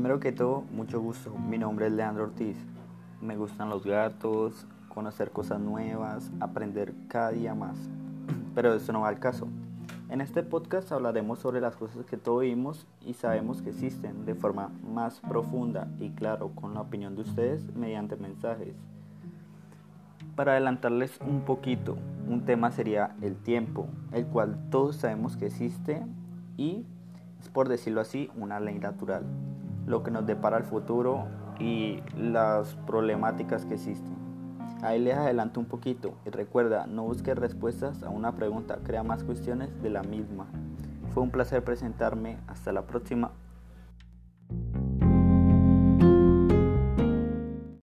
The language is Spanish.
Primero que todo, mucho gusto. Mi nombre es Leandro Ortiz. Me gustan los gatos, conocer cosas nuevas, aprender cada día más. Pero eso no va al caso. En este podcast hablaremos sobre las cosas que todos vimos y sabemos que existen de forma más profunda y claro con la opinión de ustedes mediante mensajes. Para adelantarles un poquito, un tema sería el tiempo, el cual todos sabemos que existe y es por decirlo así una ley natural, lo que nos depara el futuro y las problemáticas que existen. Ahí les adelanto un poquito y recuerda, no busques respuestas a una pregunta, crea más cuestiones de la misma. Fue un placer presentarme, hasta la próxima.